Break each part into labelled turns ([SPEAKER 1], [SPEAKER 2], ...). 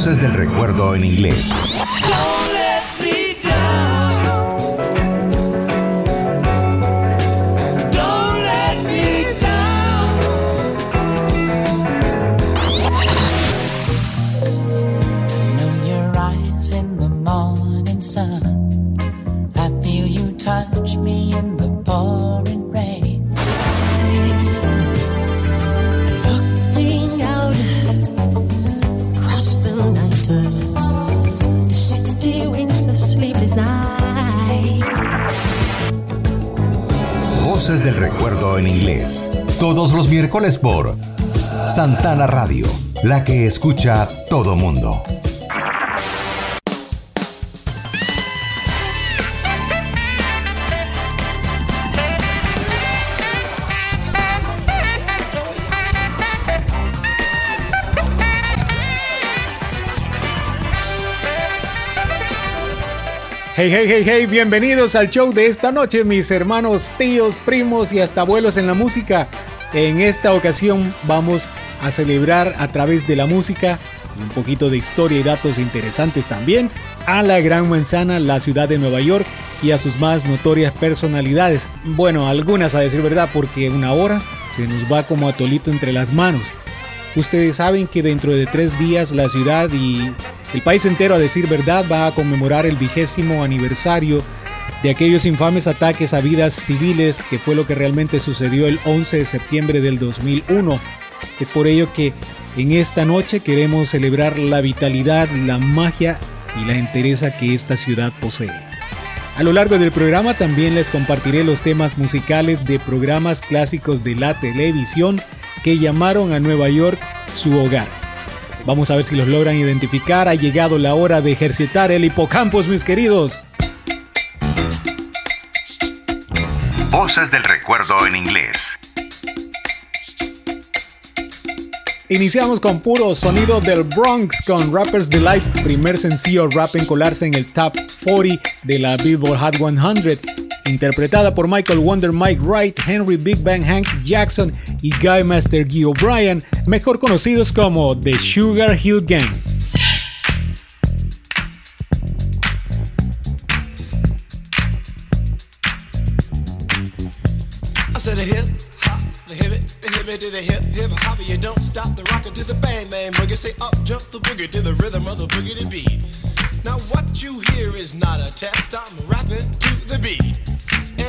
[SPEAKER 1] Voces del recuerdo en inglés. En inglés. Todos los miércoles por Santana Radio, la que escucha todo mundo.
[SPEAKER 2] Hey, hey, hey, hey, bienvenidos al show de esta noche, mis hermanos, tíos, primos y hasta abuelos en la música. En esta ocasión vamos a celebrar a través de la música un poquito de historia y datos interesantes también a la Gran Manzana, la ciudad de Nueva York y a sus más notorias personalidades. Bueno, algunas a decir verdad porque una hora se nos va como atolito entre las manos. Ustedes saben que dentro de tres días la ciudad y el país entero, a decir verdad, va a conmemorar el vigésimo aniversario de aquellos infames ataques a vidas civiles que fue lo que realmente sucedió el 11 de septiembre del 2001. Es por ello que en esta noche queremos celebrar la vitalidad, la magia y la entereza que esta ciudad posee. A lo largo del programa también les compartiré los temas musicales de programas clásicos de la televisión que llamaron a Nueva York su hogar. Vamos a ver si los logran identificar. Ha llegado la hora de ejercitar el hipocampus, mis queridos.
[SPEAKER 1] Voces del recuerdo en inglés.
[SPEAKER 2] Iniciamos con puro sonido del Bronx con Rappers Delight, primer sencillo rap en colarse en el top 40 de la Billboard Hot 100 interpretada por Michael Wonder, Mike Wright, Henry Big Bang Hank Jackson y Guy Master Guy O'Brien, mejor conocidos como The Sugar Hill Gang.
[SPEAKER 3] Now what you hear is not a test. I'm rapping to the beat.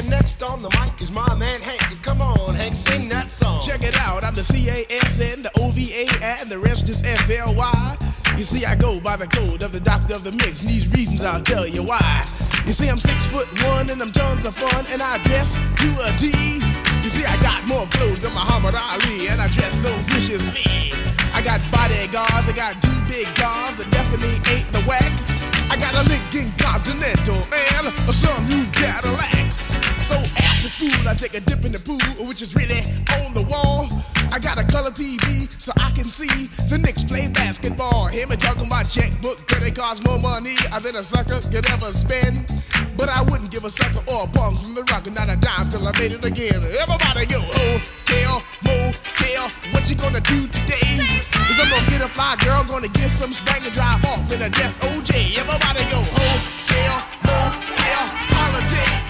[SPEAKER 3] And next on the mic is my man Hank. Come on, Hank, sing that song.
[SPEAKER 4] Check it out, I'm the C-A-S-N, the O-V-A, and the rest is F-L-Y. You see, I go by the code of the doctor of the mix, and these reasons I'll tell you why. You see, I'm six foot one, and I'm tons of fun, and I dress to a T. You see, I got more clothes than Muhammad Ali, and I dress so viciously. I got bodyguards, I got two big guns, that definitely ain't the whack. I got a Lincoln Continental and a new Cadillac. So after school, I take a dip in the pool, which is really on the wall. I got a color TV so I can see the Knicks play basketball. Him and talking my checkbook, credit cards more money than a sucker could ever spend. But I wouldn't give a sucker or a bum from the rock, not a dime till I made it again. Everybody go, hotel, motel, what you gonna do today? Is I'm gonna get a fly girl, gonna get some spring and drive off in a death OJ. Everybody go, hotel, motel, holiday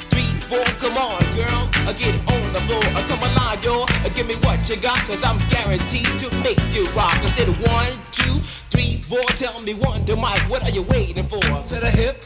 [SPEAKER 5] four. Come on, girls, I get on the floor. I come alive, yo. Uh, Give me what you got, cause I'm guaranteed to make you rock. I said one, two, three, four. Tell me one to Mike, what are you waiting for?
[SPEAKER 3] To the hip,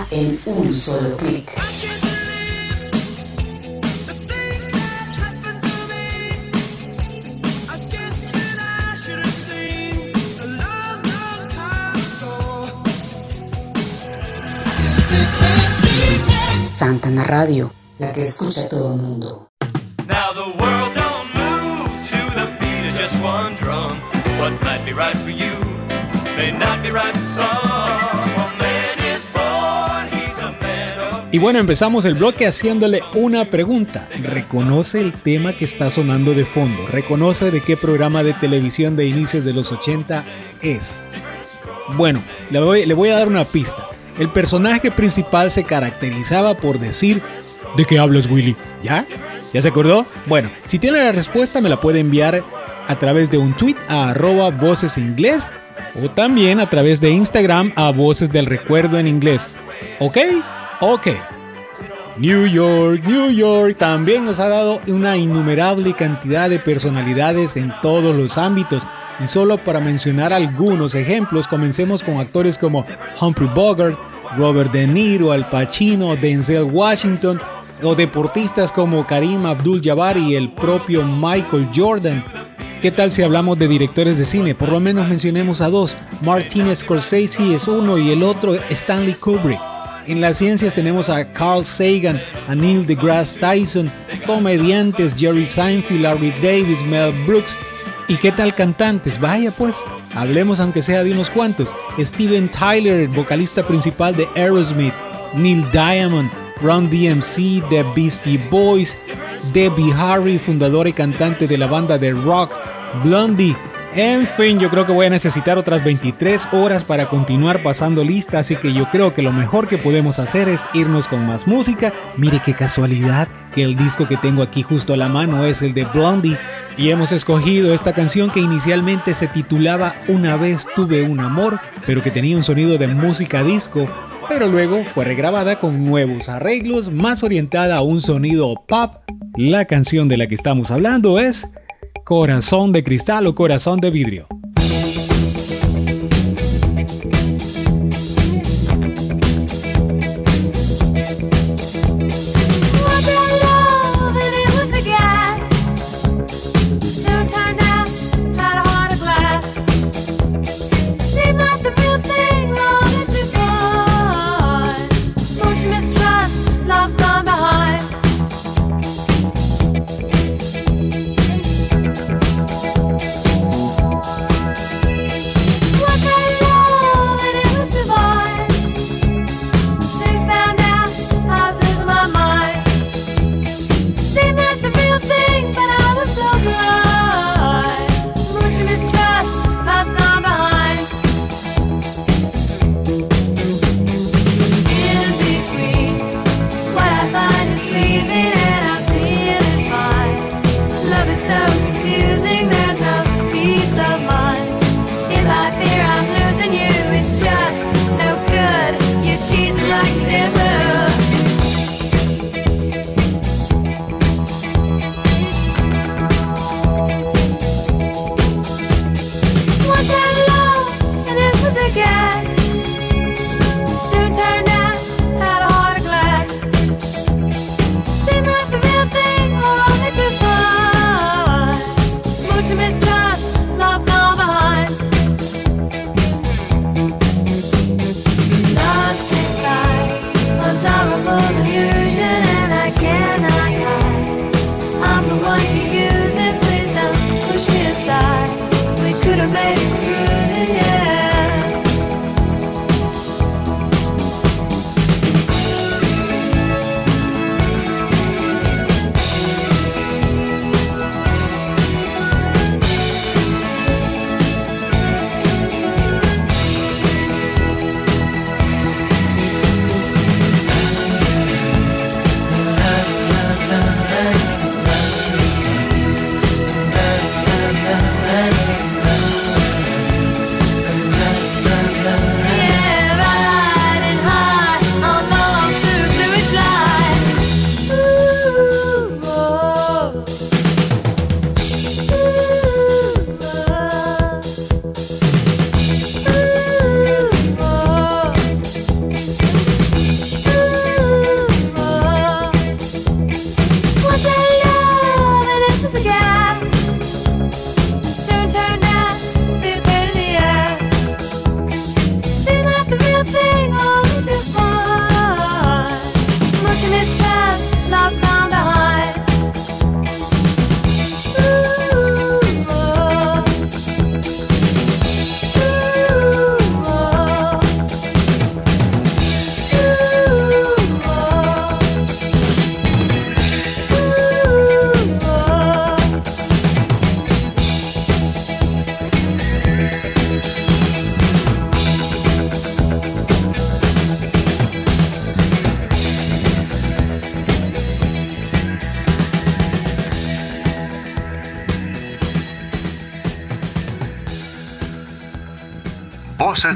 [SPEAKER 6] Música en un solo clic. Santana Radio, la que escucha todo el mundo.
[SPEAKER 7] Now the world don't move to the beat of just one drum. What might be right for you may not be right for some.
[SPEAKER 2] Y bueno, empezamos el bloque haciéndole una pregunta. ¿Reconoce el tema que está sonando de fondo? ¿Reconoce de qué programa de televisión de inicios de los 80 es? Bueno, le voy, a dar una pista. El personaje principal se caracterizaba por decir ¿De qué hablas, Willy? ¿Ya? ¿Ya se acordó? Bueno, si tiene la respuesta me la puede enviar a través de un tweet a arroba voces inglés o también a través de Instagram a voces del recuerdo en inglés. ¿Ok? Ok. New York, New York también nos ha dado una innumerable cantidad de personalidades en todos los ámbitos. Y solo para mencionar algunos ejemplos, comencemos con actores como Humphrey Bogart, Robert De Niro, Al Pacino, Denzel Washington, o deportistas como Karim Abdul-Jabbar y el propio Michael Jordan. ¿Qué tal si hablamos de directores de cine? Por lo menos mencionemos a dos. Martin Scorsese es uno y el otro Stanley Kubrick. En las ciencias tenemos a Carl Sagan, a Neil deGrasse Tyson, comediantes Jerry Seinfeld, Larry Davis, Mel Brooks. ¿Y qué tal cantantes? Vaya pues, hablemos aunque sea de unos cuantos. Steven Tyler, vocalista principal de Aerosmith, Neil Diamond, Run DMC, The Beastie Boys, Debbie Harry, fundadora y cantante de la banda de rock Blondie. En fin, yo creo que voy a necesitar otras 23 horas para continuar pasando lista, así que yo creo que lo mejor que podemos hacer es irnos con más música. Mire qué casualidad que el disco que tengo aquí justo a la mano es el de Blondie. Y hemos escogido esta canción que inicialmente se titulaba Una vez tuve un amor, pero que tenía un sonido de música disco
[SPEAKER 8] pero luego fue regrabada con nuevos arreglos, más orientada a un sonido pop. La canción de la que estamos hablando es Corazón de Cristal o Corazón de Vidrio.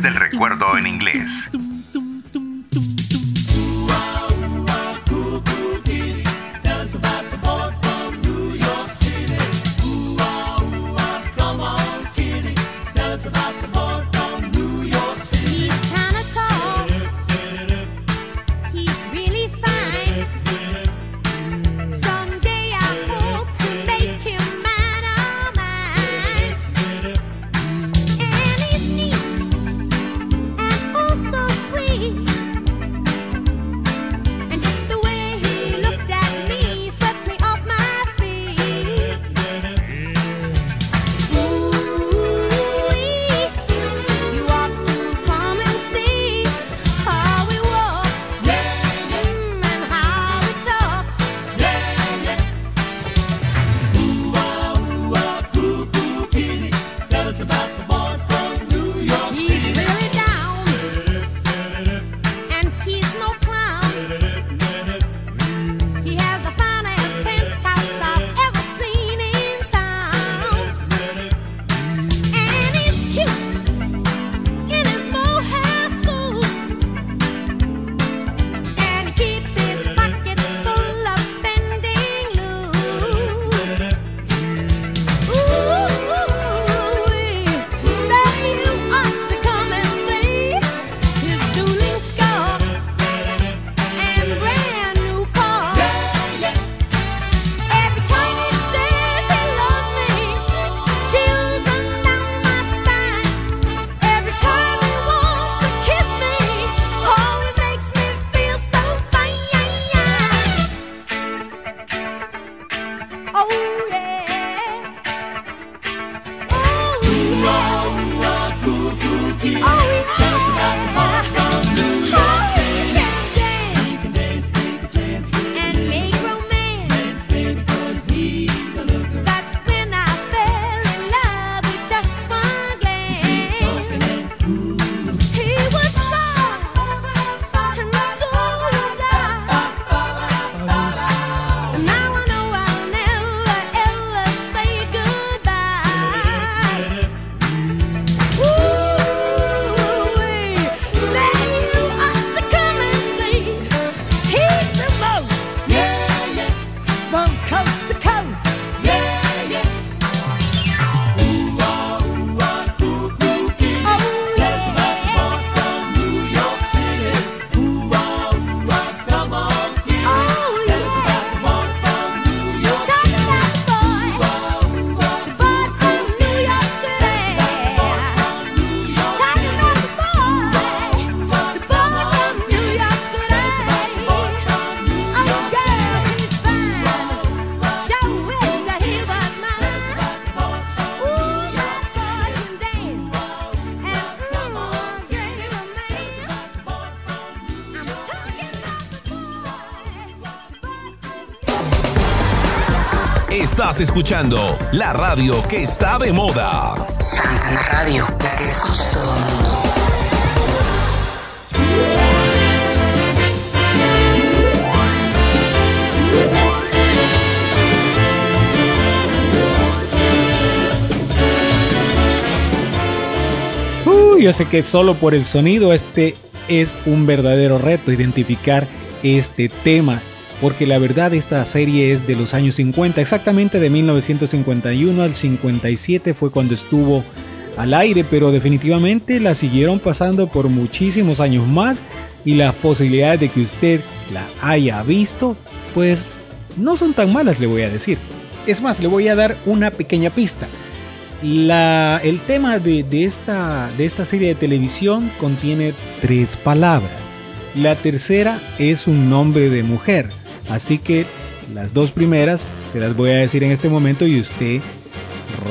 [SPEAKER 1] Del recuerdo en inglés.
[SPEAKER 9] Estás escuchando la radio que está de moda.
[SPEAKER 6] Santana Radio, la que escucha todo el mundo.
[SPEAKER 2] Uh, yo sé que solo por el sonido este es un verdadero reto identificar este tema, porque la verdad esta serie es de los años 50, exactamente de 1951 al 57 fue cuando estuvo al aire, pero definitivamente la siguieron pasando por muchísimos años más y las posibilidades de que usted la haya visto, pues no son tan malas, le voy a decir. Es más, le voy a dar una pequeña pista. La, el tema de, de esta, de esta serie de televisión contiene tres palabras. La tercera es un nombre de mujer. Así que las dos primeras se las voy a decir en este momento y usted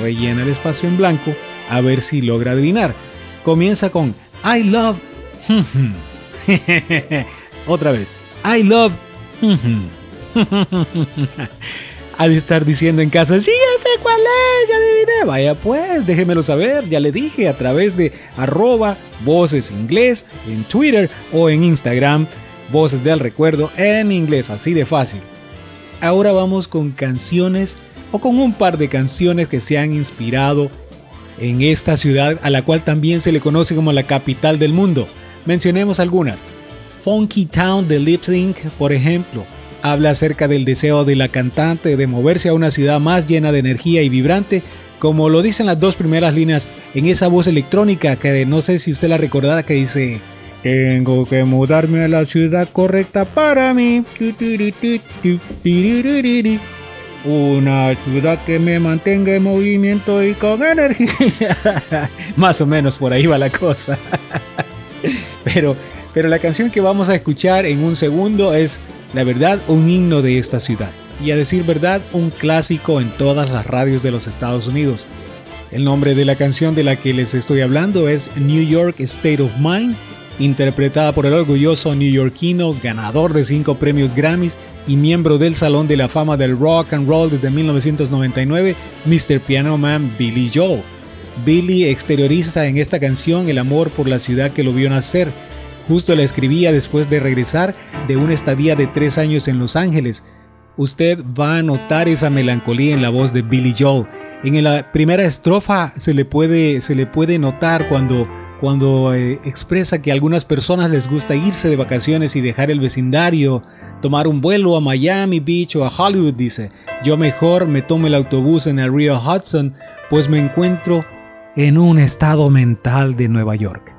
[SPEAKER 2] rellena el espacio en blanco a ver si logra adivinar. Comienza con I love. Otra vez. I love. ha de estar diciendo en casa, sí, ya sé cuál es, ya adiviné. Vaya pues, déjemelo saber, ya le dije a través de arroba voces inglés en Twitter o en Instagram, voces del recuerdo en inglés, así de fácil. Ahora vamos con canciones o con un par de canciones que se han inspirado en esta ciudad a la cual también se le conoce como la capital del mundo. Mencionemos algunas. Funky Town de Lip Sync, por ejemplo, habla acerca del deseo de la cantante de moverse a una ciudad más llena de energía y vibrante, como lo dicen las dos primeras líneas en esa voz electrónica que no sé si usted la recordará que dice tengo que mudarme a la ciudad correcta para mí. Una ciudad que me mantenga en movimiento y con energía. Más o menos por ahí va la cosa. Pero, pero la canción que vamos a escuchar en un segundo es, la verdad, un himno de esta ciudad. Y a decir verdad, un clásico en todas las radios de los Estados Unidos. El nombre de la canción de la que les estoy hablando es New York State of Mind, interpretada por el orgulloso neoyorquino, ganador de cinco premios Grammys y miembro del Salón de la Fama del Rock and Roll desde 1999, Mr. Piano Man Billy Joel. Billy exterioriza en esta canción el amor por la ciudad que lo vio nacer. Justo la escribía después de regresar de una estadía de tres años en Los Ángeles. Usted va a notar esa melancolía en la voz de Billy Joel. En la primera estrofa se le puede, se le puede notar cuando, cuando eh, expresa que a algunas personas les gusta irse de vacaciones y dejar el vecindario, tomar un vuelo a Miami Beach o a Hollywood, dice. Yo mejor me tomo el autobús en el río Hudson, pues me encuentro en un estado mental de Nueva York.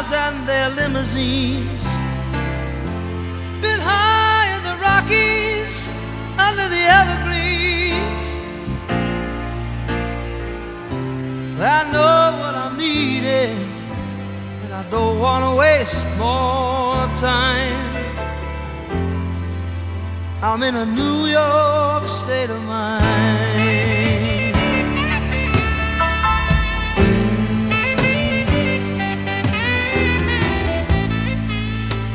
[SPEAKER 10] Cars and their limousines. Been high in the Rockies, under the evergreens. I know what I'm needing, and I don't want to waste more time. I'm in a New York state of mind.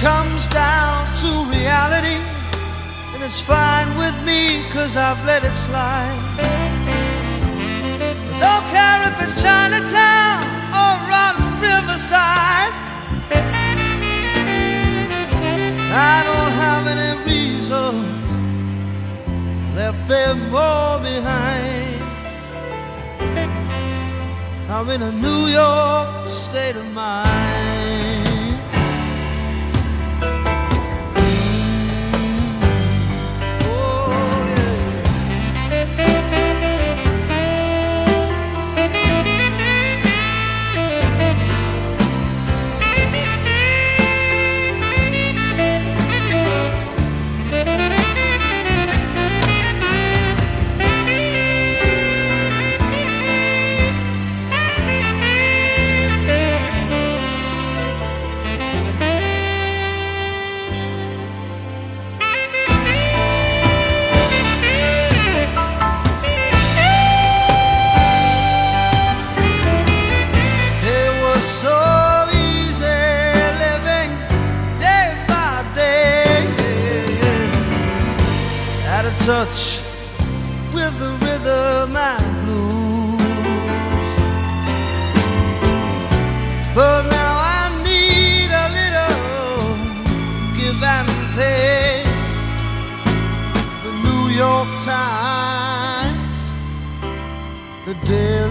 [SPEAKER 11] Comes down to reality, and it's fine with me, cause I've let it slide. Don't care if it's Chinatown or Rotten Riverside. I don't have any reason left them all behind. I'm in a New York state of mind. Touch with the rhythm and blues. But now I need a little give and take. The New York Times, the Daily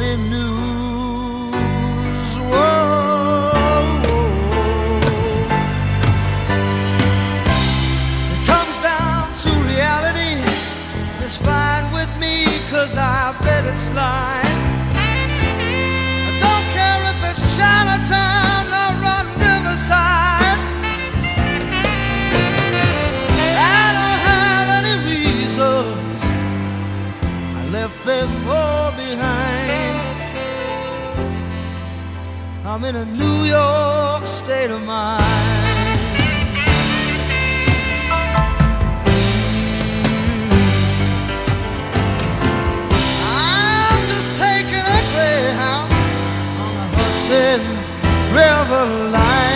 [SPEAKER 11] I'm in a New York state of mind. I'm just taking a greyhound on a Hudson River line.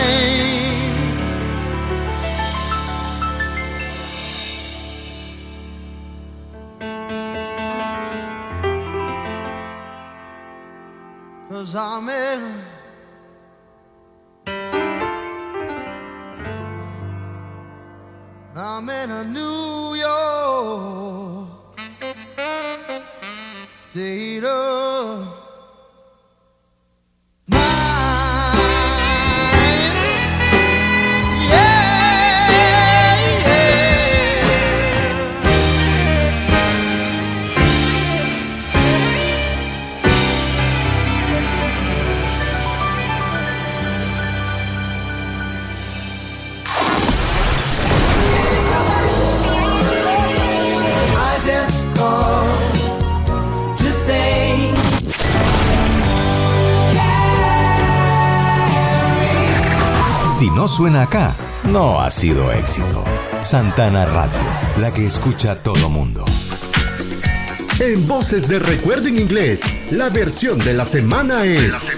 [SPEAKER 11] I'm in I'm in a New York state of
[SPEAKER 1] no suena acá, no ha sido éxito. Santana Radio, la que escucha todo mundo.
[SPEAKER 12] En Voces de Recuerdo en Inglés, la versión de la semana es...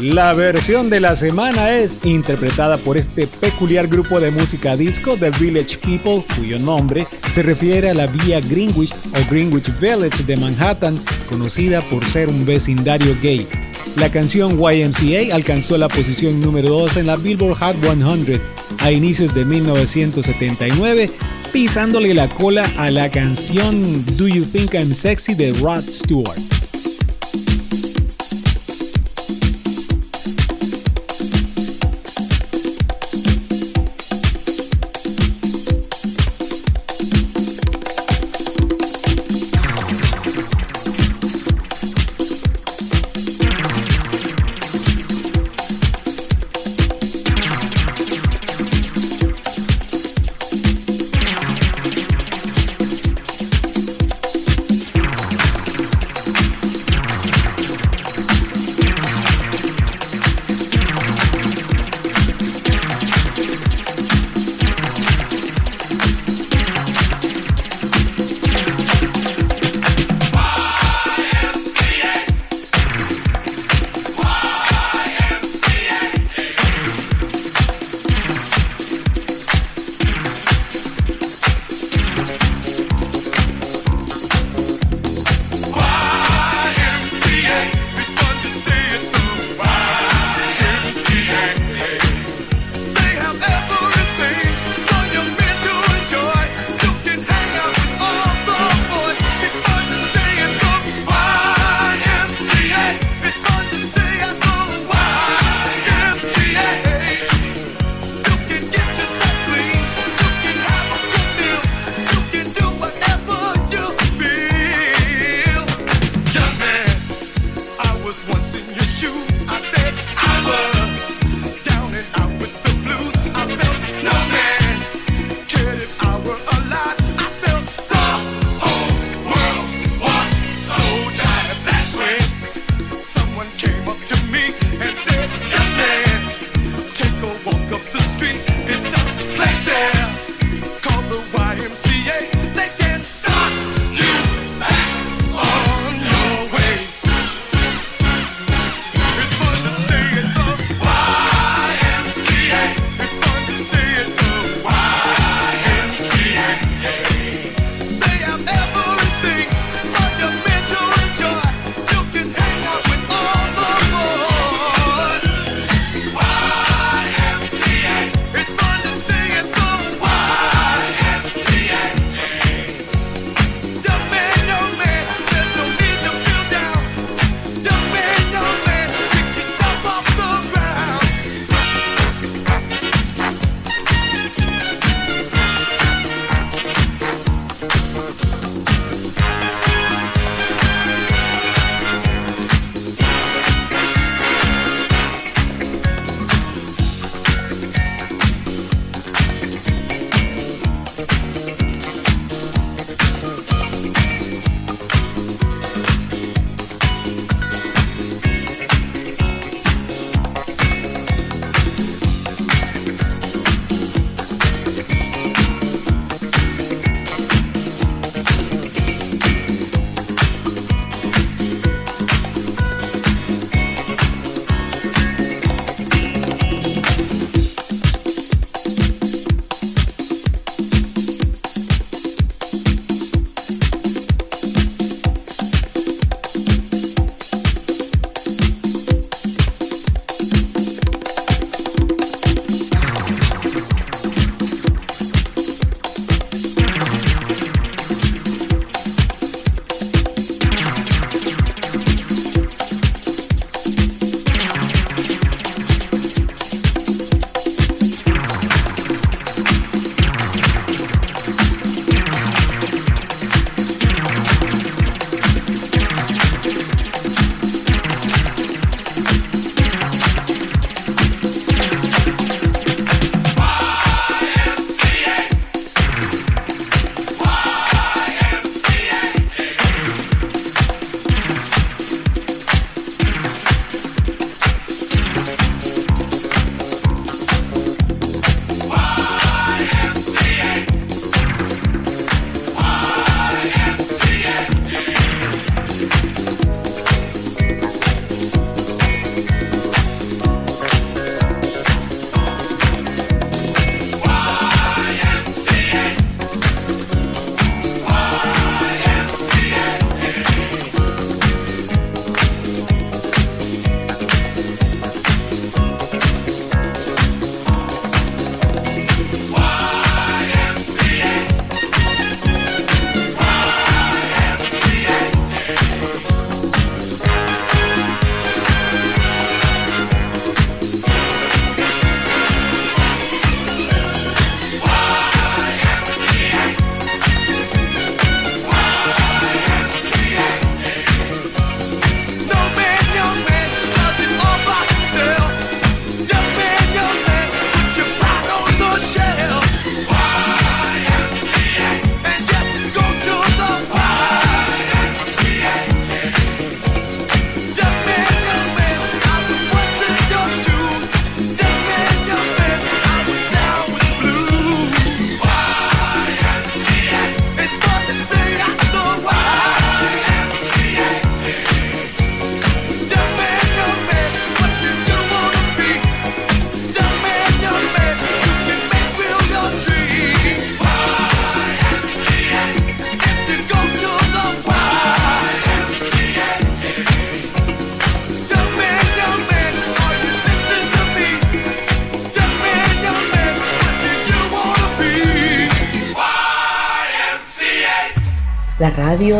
[SPEAKER 2] La versión de la semana es interpretada por este peculiar grupo de música disco The Village People, cuyo nombre se refiere a la vía Greenwich o Greenwich Village de Manhattan, conocida por ser un vecindario gay. La canción YMCA alcanzó la posición número 2 en la Billboard Hot 100 a inicios de 1979, pisándole la cola a la canción Do You Think I'm Sexy de Rod Stewart.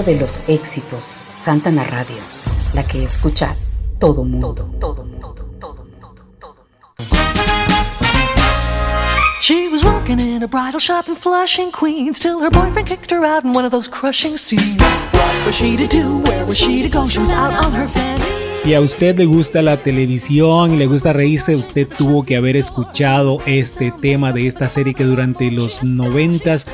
[SPEAKER 6] De los éxitos, Santana Radio, la que escucha todo mundo. Todo.
[SPEAKER 13] She was working in a bridal shop in Flushing, Queens, till her boyfriend kicked her out in one of those crushing scenes. What was she to do? Where was she to go? She was out on her fanny.
[SPEAKER 2] Si a usted le gusta la televisión y le gusta reírse, usted tuvo que haber escuchado este tema de esta serie que durante los noventas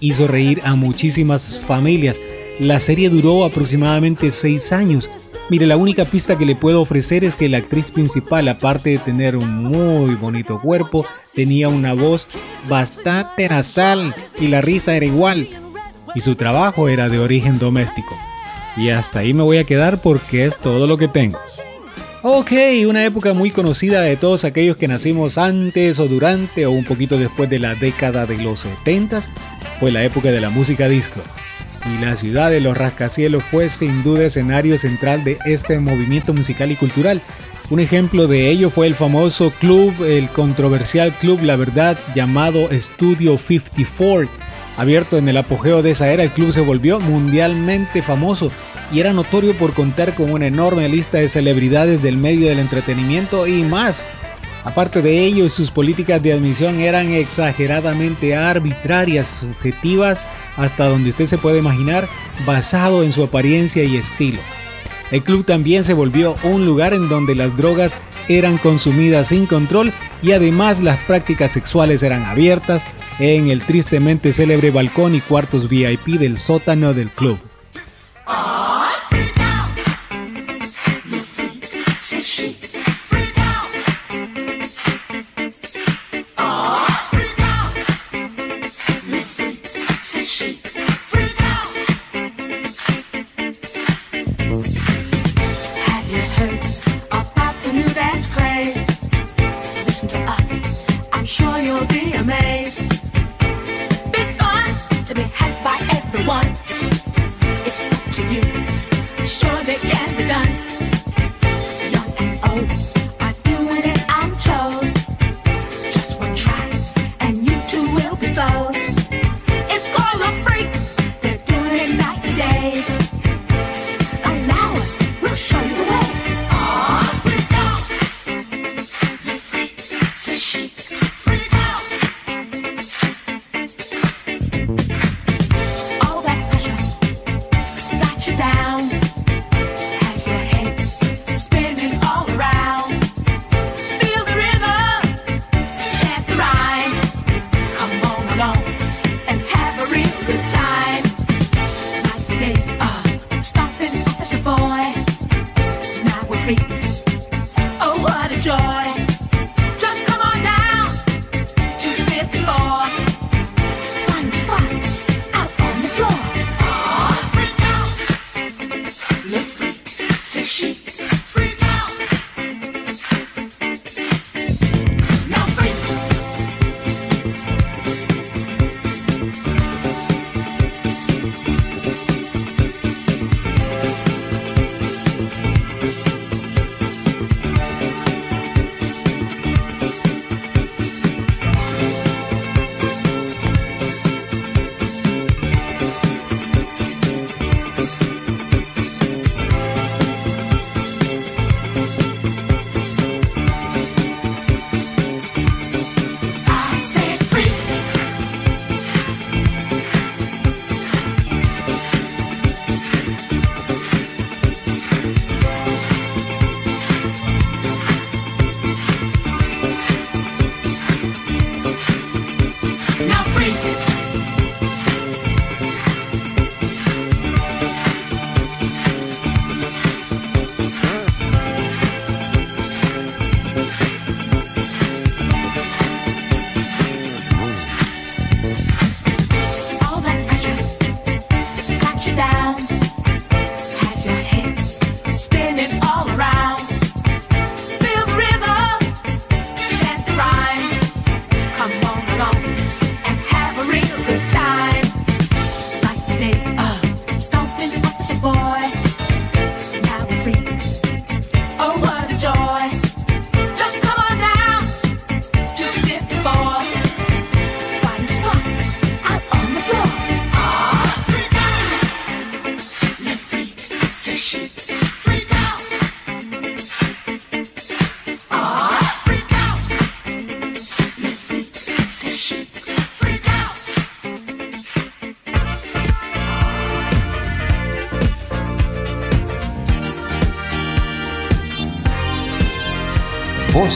[SPEAKER 2] hizo reír a muchísimas familias. La serie duró aproximadamente seis años. Mire, la única pista que le puedo ofrecer es que la actriz principal, aparte de tener un muy bonito cuerpo, tenía una voz bastante nasal y la risa era igual. Y su trabajo era de origen doméstico. Y hasta ahí me voy a quedar porque es todo lo que tengo. Ok, una época muy conocida de todos aquellos que nacimos antes o durante o un poquito después de la década de los 70 fue la época de la música disco. Y la ciudad de los rascacielos fue sin duda escenario central de este movimiento musical y cultural. Un ejemplo de ello fue el famoso club, el controversial club La Verdad llamado Studio 54. Abierto en el apogeo de esa era, el club se volvió mundialmente famoso y era notorio por contar con una enorme lista de celebridades del medio del entretenimiento y más. Aparte de ello, sus políticas de admisión eran exageradamente arbitrarias, subjetivas, hasta donde usted se puede imaginar, basado en su apariencia y estilo. El club también se volvió un lugar en donde las drogas eran consumidas sin control y además las prácticas sexuales eran abiertas en el tristemente célebre balcón y cuartos VIP del sótano del club.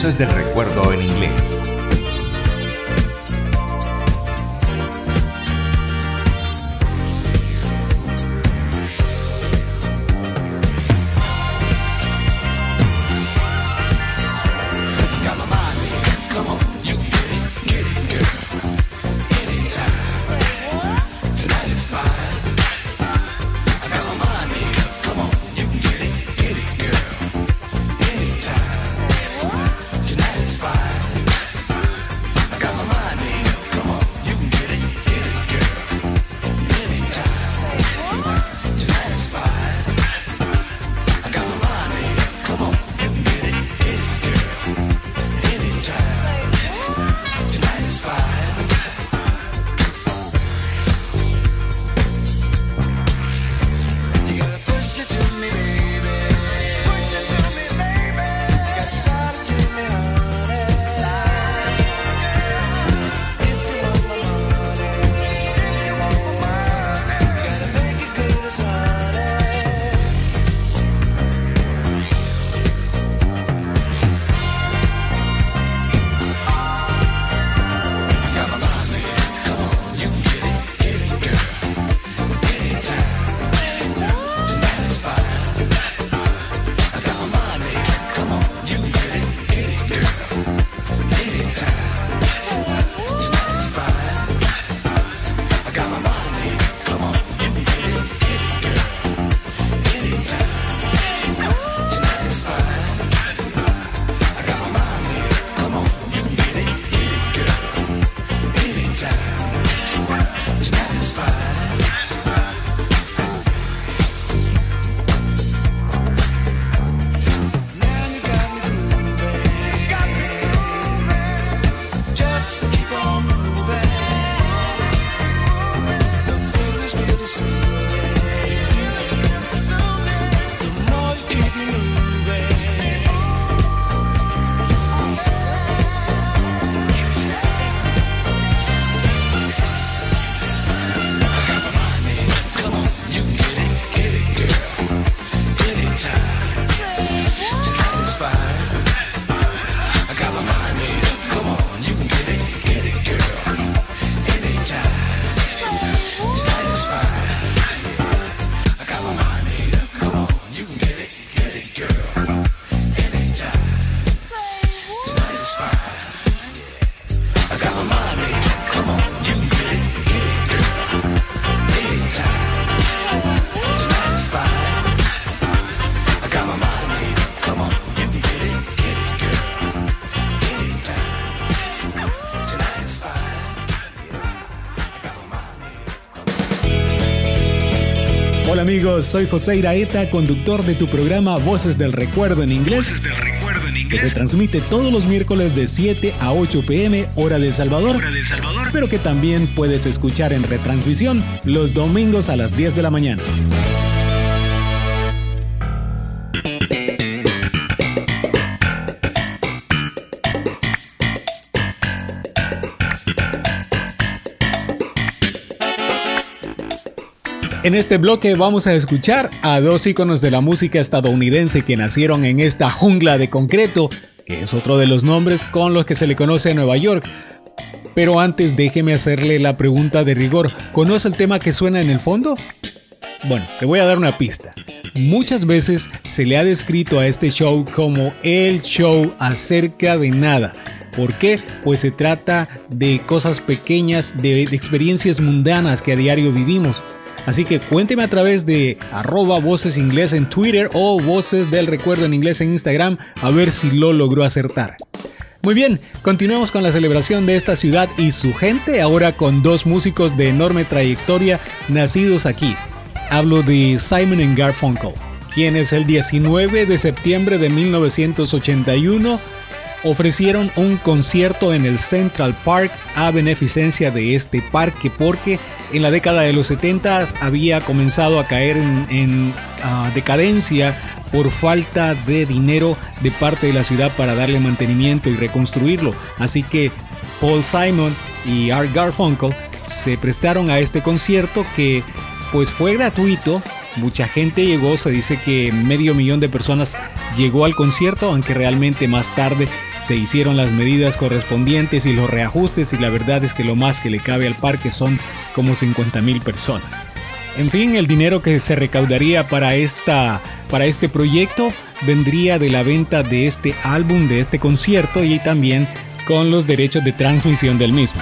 [SPEAKER 14] Voces del Recuerdo en inglés.
[SPEAKER 2] Amigos, soy José Iraeta, conductor de tu programa Voces del Recuerdo en inglés.
[SPEAKER 15] Voces del Recuerdo en inglés.
[SPEAKER 2] Que se transmite todos los miércoles de 7 a 8 pm, hora de Salvador.
[SPEAKER 15] Hora de Salvador.
[SPEAKER 2] Pero que también puedes escuchar en retransmisión los domingos a las 10 de la mañana. En este bloque vamos a escuchar a dos íconos de la música estadounidense que nacieron en esta jungla de concreto, que es otro de los nombres con los que se le conoce a Nueva York. Pero antes déjeme hacerle la pregunta de rigor. ¿Conoce el tema que suena en el fondo? Bueno, te voy a dar una pista. Muchas veces se le ha descrito a este show como el show acerca de nada. ¿Por qué? Pues se trata de cosas pequeñas, de, de experiencias mundanas que a diario vivimos. Así que cuénteme a través de arroba voces inglés en Twitter o voces del recuerdo en inglés en Instagram a ver si lo logró acertar. Muy bien, continuamos con la celebración de esta ciudad y su gente, ahora con dos músicos de enorme trayectoria nacidos aquí. Hablo de Simon Garfunkel, quienes el 19 de septiembre de 1981 ofrecieron un concierto en el Central Park a beneficencia de este parque porque en la década de los 70 había comenzado a caer en, ah, decadencia por falta de dinero de parte de la ciudad para darle mantenimiento y reconstruirlo. Así que Paul Simon y Art Garfunkel se prestaron a este concierto que pues fue gratuito Mucha gente llegó, se dice que medio millón de personas llegó al concierto, aunque realmente más tarde se hicieron las medidas correspondientes y los reajustes y la verdad es que lo más que le cabe al parque son como 50 mil personas. En fin, el dinero que se recaudaría para, esta, para este proyecto vendría de la venta de este álbum, de este concierto y también con los derechos de transmisión del mismo.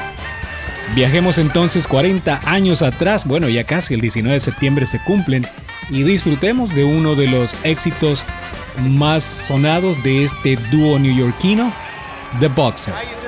[SPEAKER 2] Viajemos entonces 40 años atrás, bueno ya casi el 19 de septiembre se cumplen y disfrutemos de uno de los éxitos más sonados de este dúo neoyorquino, The Boxer.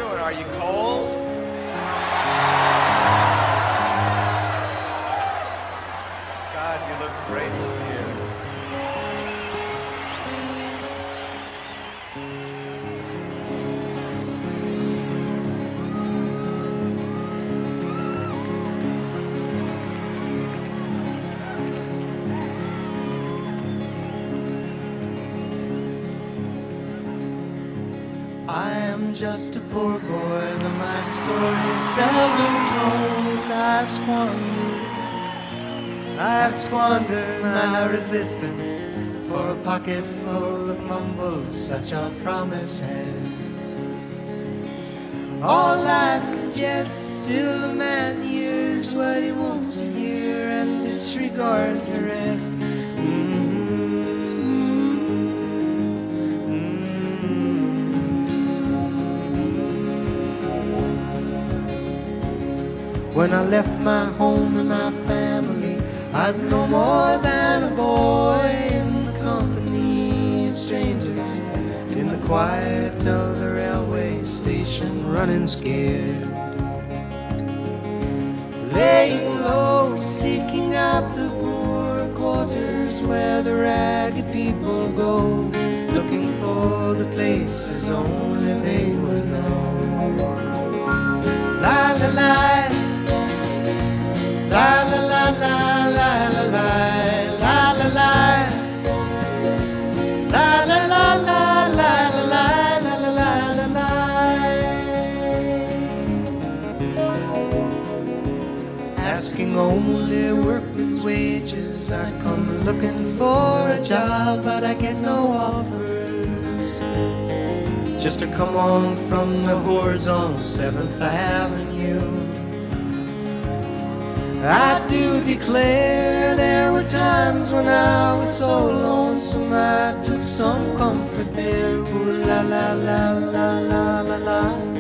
[SPEAKER 16] Are
[SPEAKER 11] promises. All lies and jest, still a man hears what he wants to hear and disregards the rest. Mm-hmm. When I left my home and my family, I was no more than a boy in the company of strangers. Quiet of the railway station, running scared. Laying low, seeking out the poor quarters where the ragged people go. Looking for the places only they would know. La la la la wages I come looking for a job but I get no offers Just to come on from the whores on 7th Avenue I do declare there were times when I was so lonesome I took some comfort there. Ooh la la la la la la la.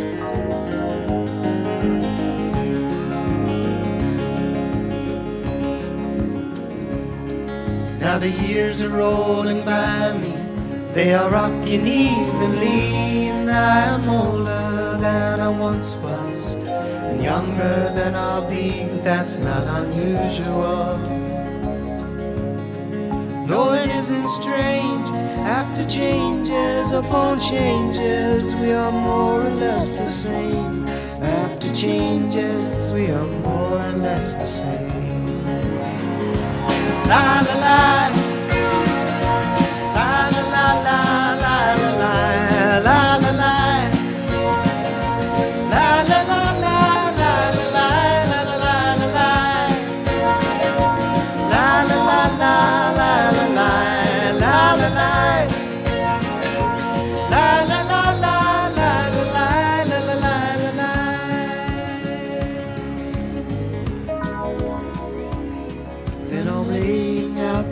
[SPEAKER 11] Now the years are rolling by me, they are rocking evenly, and I am older than I once was and younger than I'll be, that's not unusual. No, it isn't strange. After changes upon changes, we are more or less the same. After changes, we are more or less the same. La la la.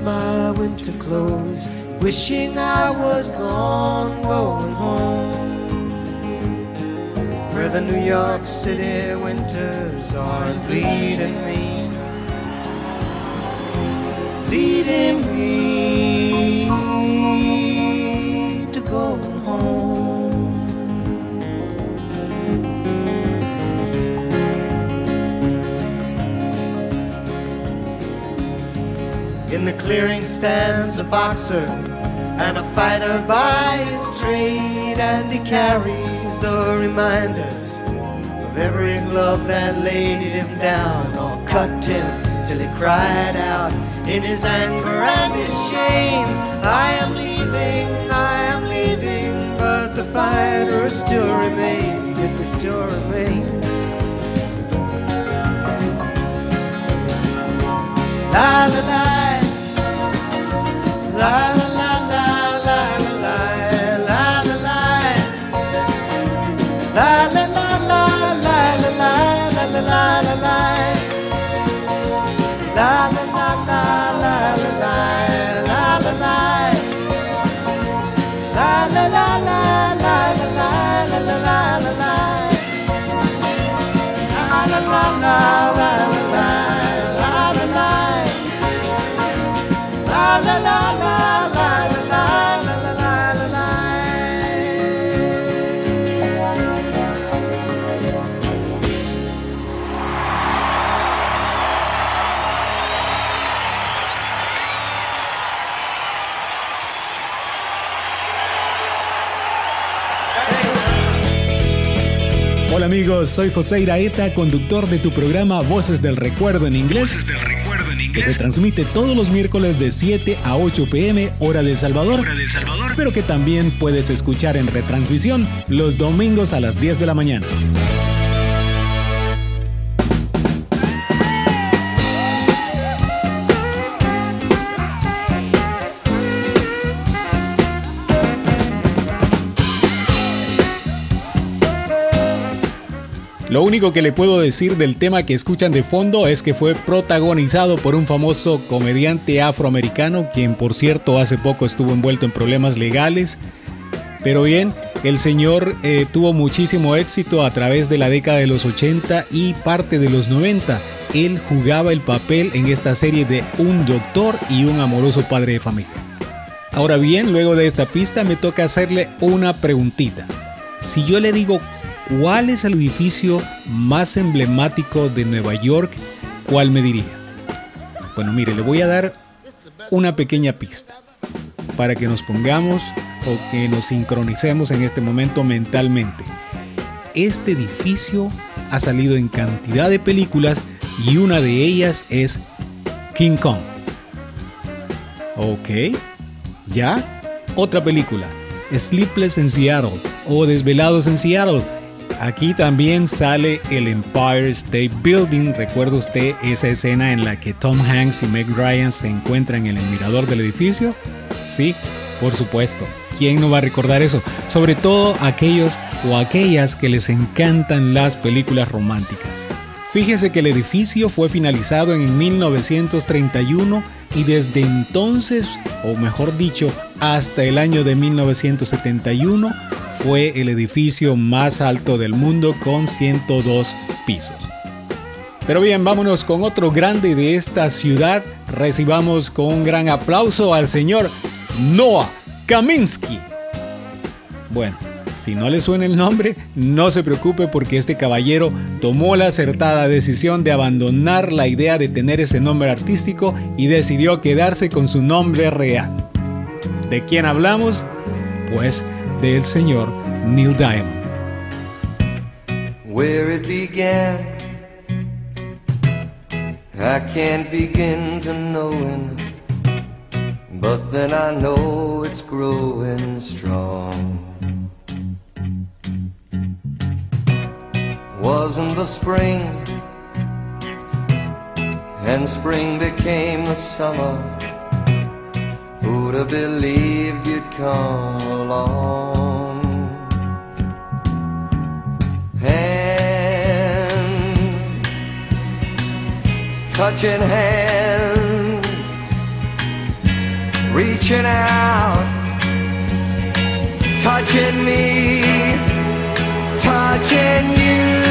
[SPEAKER 11] My winter clothes, wishing I was gone, going home where the New York City winters aren't bleeding me, leading me to go home. In the clearing stands a boxer and a fighter by his trade, and he carries the reminders of every glove that laid him down or cut him till he cried out in his anger and his shame. I am leaving, I am leaving, but the fighter still remains. Yes, he still remains. La la la
[SPEAKER 2] la amigos, soy José Iraeta, conductor de tu programa Voces del Recuerdo en inglés. Que se transmite todos los miércoles de 7 a 8 pm hora de Salvador. Pero que también puedes escuchar en retransmisión los domingos a las 10 de la mañana. Lo único que le puedo decir del tema que escuchan de fondo es que fue protagonizado por un famoso comediante afroamericano, quien por cierto hace poco estuvo envuelto en problemas legales. Pero bien, el señor eh, tuvo muchísimo éxito a través de la década de los 80 y parte de los 90. Él jugaba el papel en esta serie de un doctor y un amoroso padre de familia. Ahora bien, luego de esta pista me toca hacerle una preguntita. Si yo le digo ¿Cuál es el edificio más emblemático de Nueva York? ¿Cuál me diría? Bueno, mire, le voy a dar una pequeña pista para que nos pongamos o que nos sincronicemos en este momento mentalmente. Este edificio ha salido en cantidad de películas y una de ellas es King Kong. Ok, ya. Otra película, Sleepless in Seattle o Desvelados en Seattle Aquí también sale el Empire State Building. ¿Recuerda usted esa escena en la que Tom Hanks y Meg Ryan se encuentran en el mirador del edificio? Sí, por supuesto. ¿Quién no va a recordar eso? Sobre todo aquellos o aquellas que les encantan las películas románticas. Fíjese que el edificio fue finalizado en 1931 y desde entonces, o mejor dicho, hasta el año de 1971, fue el edificio más alto del mundo con 102 pisos. Pero bien, vámonos con otro grande de esta ciudad. Recibamos con un gran aplauso al señor Noah Kaminsky. Bueno, si no le suena el nombre, no se preocupe porque este caballero tomó la acertada decisión de abandonar la idea de tener ese nombre artístico y decidió quedarse con su nombre real. ¿De quién hablamos? Pues del señor Neil Diamond.
[SPEAKER 17] Where it began, I can't begin to knowing, but then I know it's growing strong. Wasn't the spring, and spring became the summer. Who'd have believed you'd come along? Hand, touching hands, reaching out, touching me, touching you.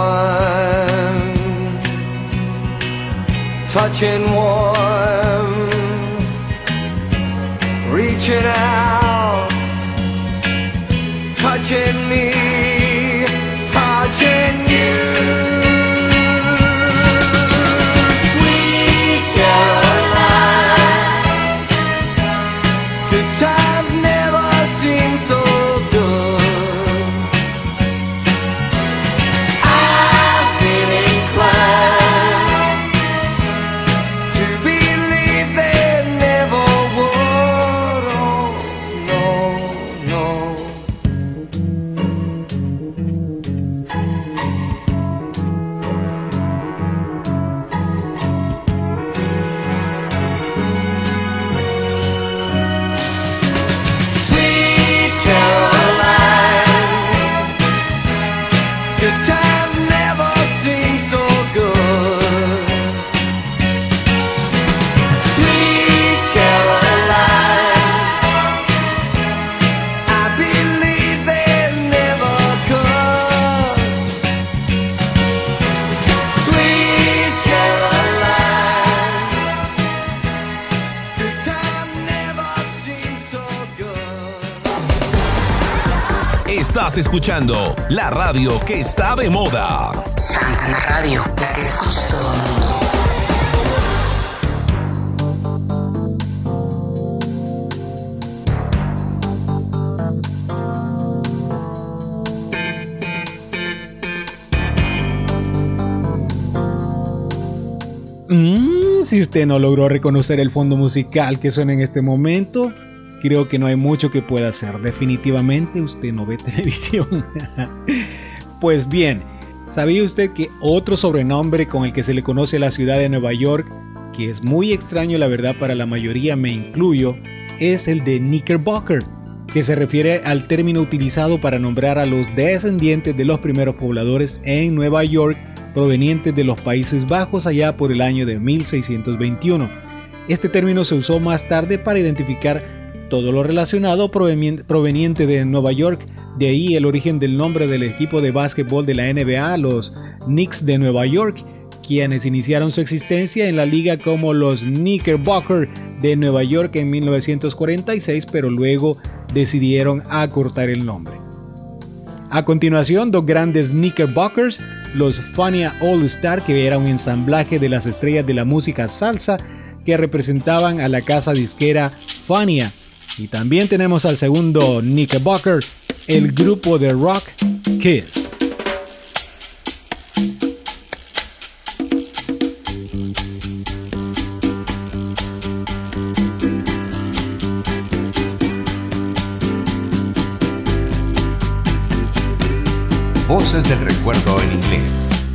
[SPEAKER 17] touching warm, reaching out, touching me, touching you.
[SPEAKER 9] Escuchando la radio que está de moda.
[SPEAKER 6] Santana Radio, la que escucha todo el mundo.
[SPEAKER 2] Mm, si usted no logró reconocer el fondo musical que suena en este momento, creo que no hay mucho que pueda hacer. Definitivamente usted no ve televisión. pues bien, ¿sabía usted que otro sobrenombre con el que se le conoce a la ciudad de Nueva York, que es muy extraño la verdad para la mayoría, me incluyo, es el de Knickerbocker, que se refiere al término utilizado para nombrar a los descendientes de los primeros pobladores en Nueva York provenientes de los Países Bajos allá por el año de 1621. Este término se usó más tarde para identificar todo lo relacionado proveniente de Nueva York, de ahí el origen del nombre del equipo de básquetbol de la NBA, los Knicks de Nueva York, quienes iniciaron su existencia en la liga como los Knickerbocker de Nueva York en 1946, pero luego decidieron acortar el nombre. A continuación, dos grandes Knickerbockers, los Fania All Star, que era un ensamblaje de las estrellas de la música salsa que representaban a la casa disquera Fania. Y también tenemos al segundo Knickerbocker, el grupo de rock Kiss.
[SPEAKER 1] Voces del recuerdo en inglés.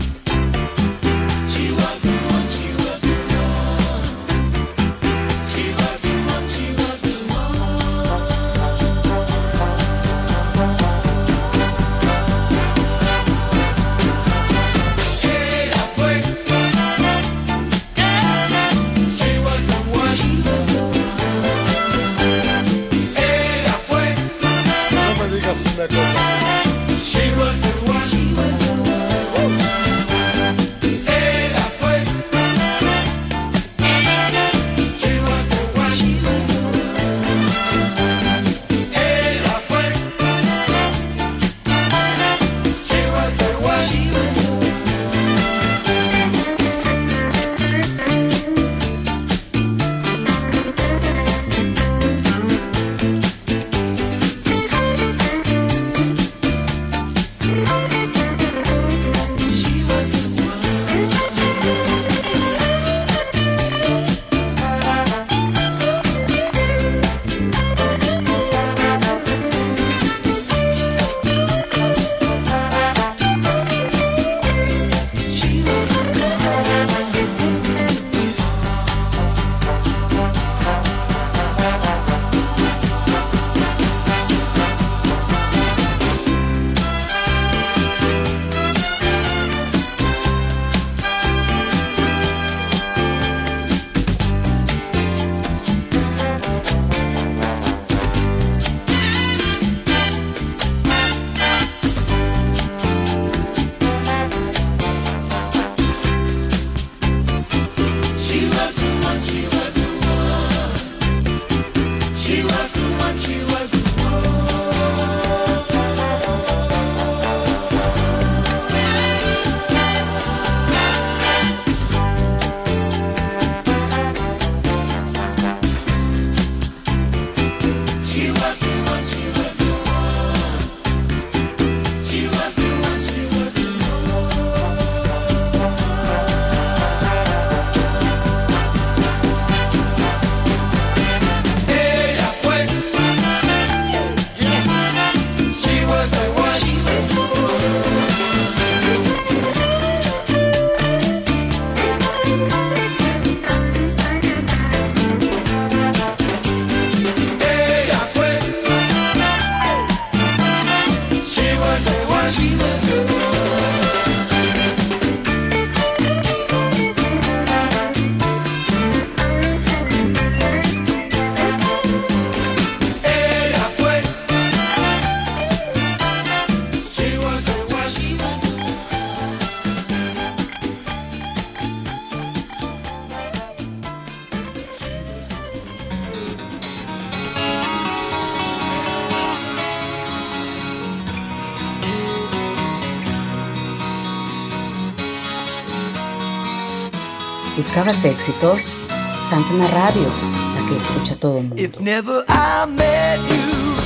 [SPEAKER 6] ¿Buscabas éxitos? Santana Radio, la que escucha todo el mundo.
[SPEAKER 14] If never I met you,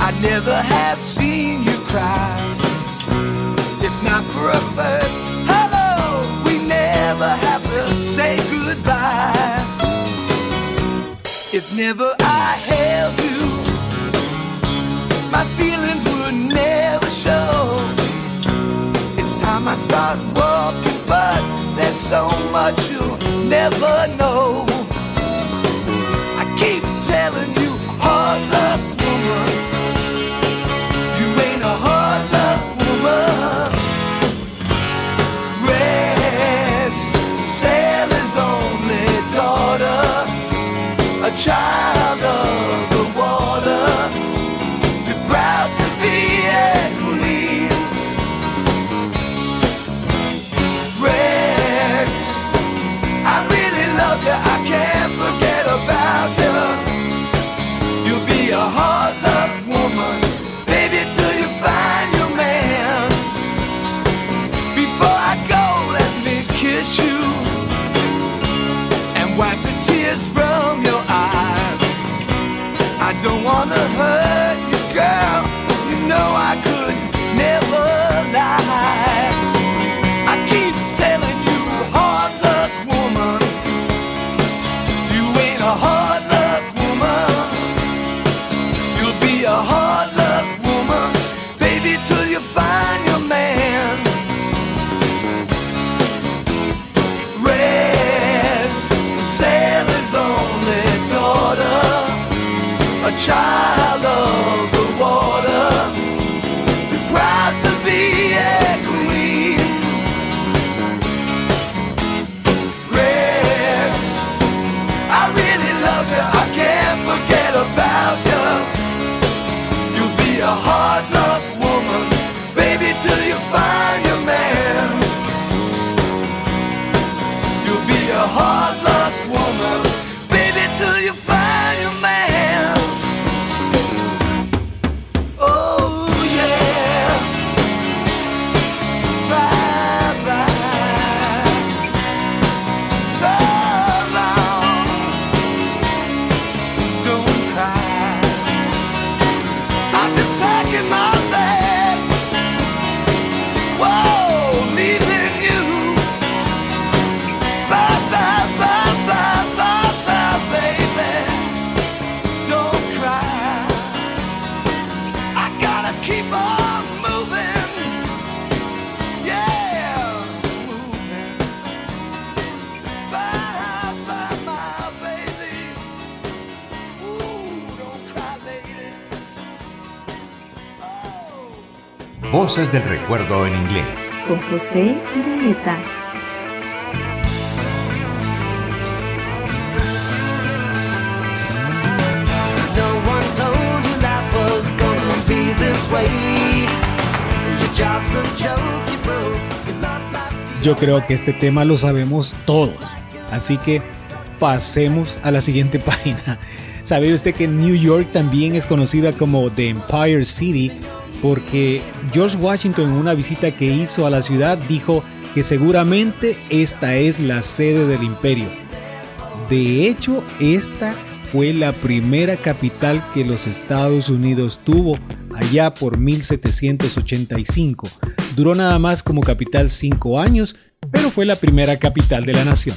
[SPEAKER 14] I never have seen you cry. If not for a first hello, we never have to say goodbye. If never I held you, my feelings would never show. It's time I start walking, but there's so much you'll never know. I keep telling you, hard luck woman, you ain't a hard luck woman. Red Sally's only daughter, a child zamanı. You
[SPEAKER 10] broke. Your love life's
[SPEAKER 2] Yo creo que este tema lo sabemos todos. Así que pasemos a la siguiente página. ¿Sabe usted que New York también es conocida como The Empire City? Porque George Washington en una visita que hizo a la ciudad dijo que seguramente esta es la sede del imperio. De hecho, esta fue la primera capital que los Estados Unidos tuvo allá por 1785. Duró nada más como capital cinco años, pero fue la primera capital de la nación.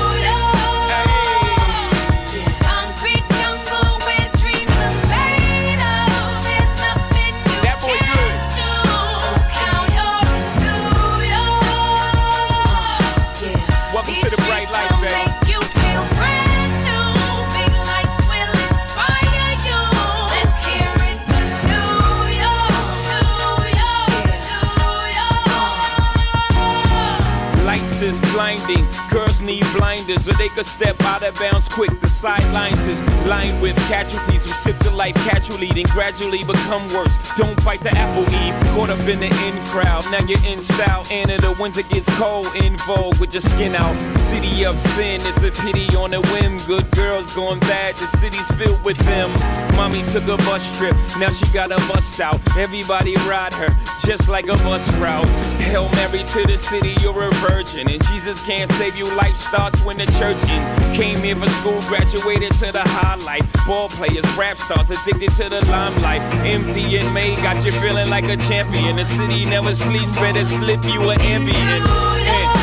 [SPEAKER 18] blinders so they could step out of bounds quick. The sidelines is lined with casualties who sip the life casually, then gradually become worse. Don't bite the apple eve. Caught up in the in crowd. Now you're in style. And in the winter gets cold. In vogue with your skin out. City of sin. It's a pity on a whim. Good girls going bad. The city's filled with them. Mommy took a bus trip. Now she got a bust out. Everybody ride her just like a bus route. Hail Mary to the city, you're a virgin. And Jesus can't save you. Life starts when the church in. Came here for school, graduated to the highlight. Ball players, rap stars, addicted to the limelight. Empty in May, got you feeling like a champion. The city never sleeps, better slip you an ambient.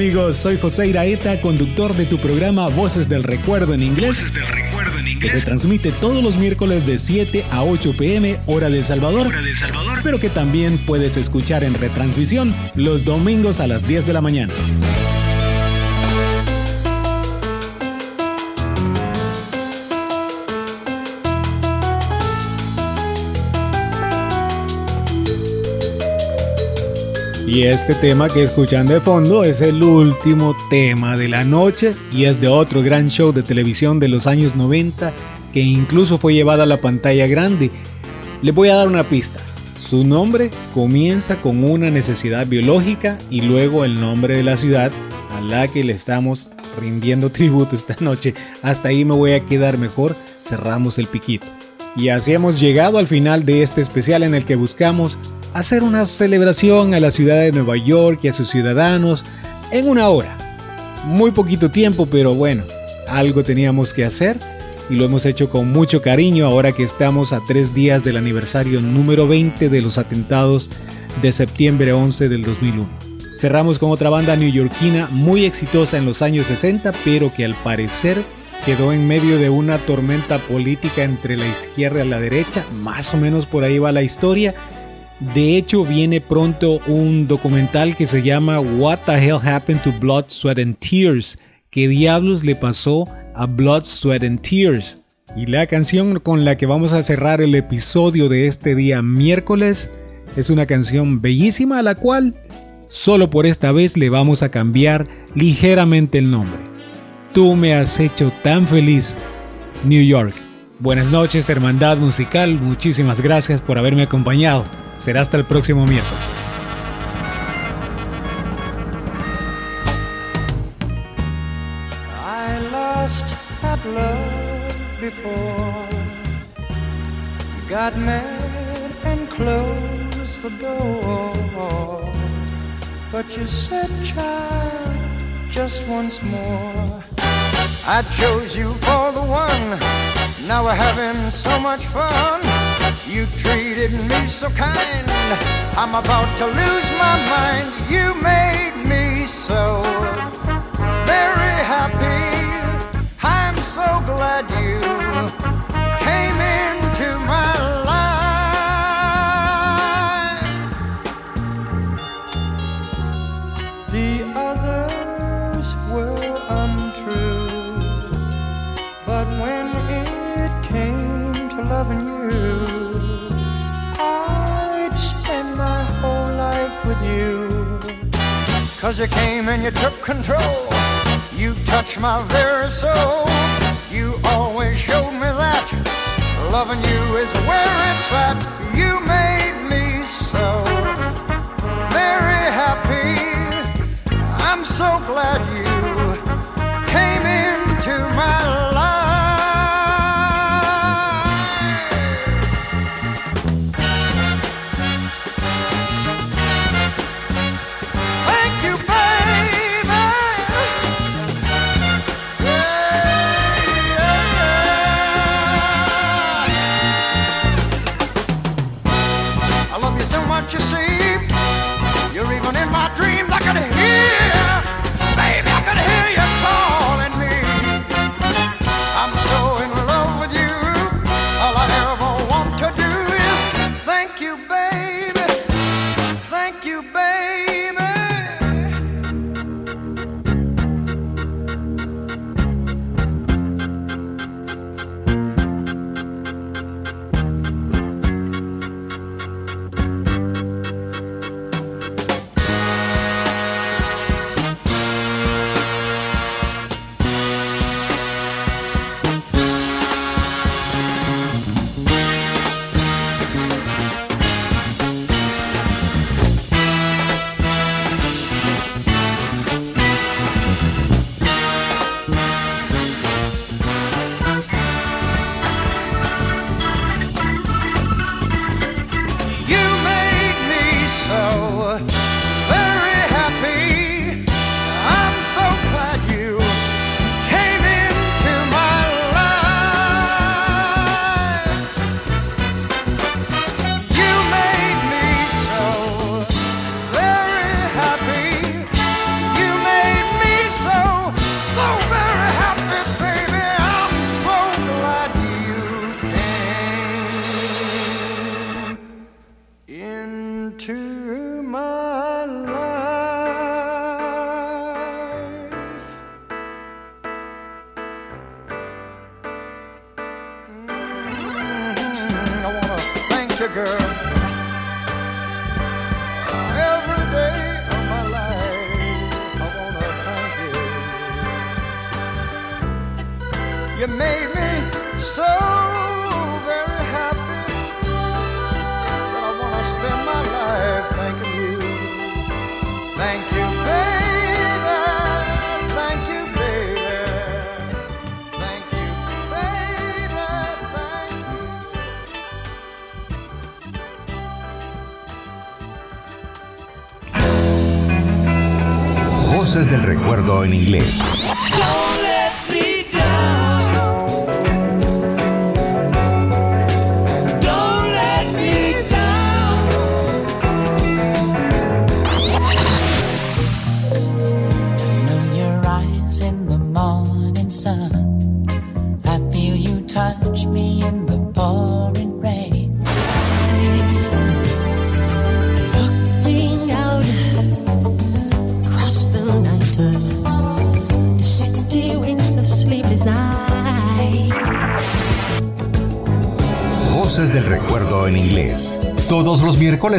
[SPEAKER 2] Amigos, soy José Iraeta, conductor de tu programa Voces del Recuerdo en inglés. Que se transmite todos los miércoles de 7 a 8 pm hora de El Salvador. Pero que también puedes escuchar en retransmisión los domingos a las 10 de la mañana. Y este tema que escuchan de fondo es el último tema de la noche y es de otro gran show de televisión de los años 90 que incluso fue llevado a la pantalla grande. Le voy a dar una pista. Su nombre comienza con una necesidad biológica y luego el nombre de la ciudad a la que le estamos rindiendo tributo esta noche. Hasta ahí me voy a quedar mejor. Cerramos el piquito. Y así hemos llegado al final de este especial en el que buscamos hacer una celebración a la ciudad de Nueva York y a sus ciudadanos en una hora. Muy poquito tiempo, pero bueno, algo teníamos que hacer y lo hemos hecho con mucho cariño ahora que estamos a tres días del aniversario número 20 de los atentados de septiembre 11 del 2001. Cerramos con otra banda neoyorquina muy exitosa en los años 60, pero que al parecer quedó en medio de una tormenta política entre la izquierda y la derecha, más o menos por ahí va la historia. De hecho, viene pronto un documental que se llama What the Hell Happened to Blood, Sweat and Tears. ¿Qué diablos le pasó a Blood, Sweat and Tears? Y la canción con la que vamos a cerrar el episodio de este día miércoles es una canción bellísima a la cual solo por esta vez le vamos a cambiar ligeramente el nombre. Tú me has hecho tan feliz, New York. Buenas noches, Hermandad Musical. Muchísimas gracias por haberme acompañado. Será hasta el próximo miércoles.
[SPEAKER 11] before. Got mad and closed the door. But you said child just once more. I chose you for the one. Now we're having so much fun. You treated me so kind. I'm about to lose my mind. You made me so very happy. I'm so glad you Cause you came and you took control. You touched my very soul. You always showed me that loving you is where it's at. You made me so very happy. I'm so glad you.
[SPEAKER 1] en inglés.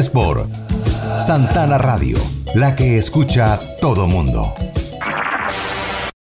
[SPEAKER 1] por Santana Radio, la que escucha todo mundo.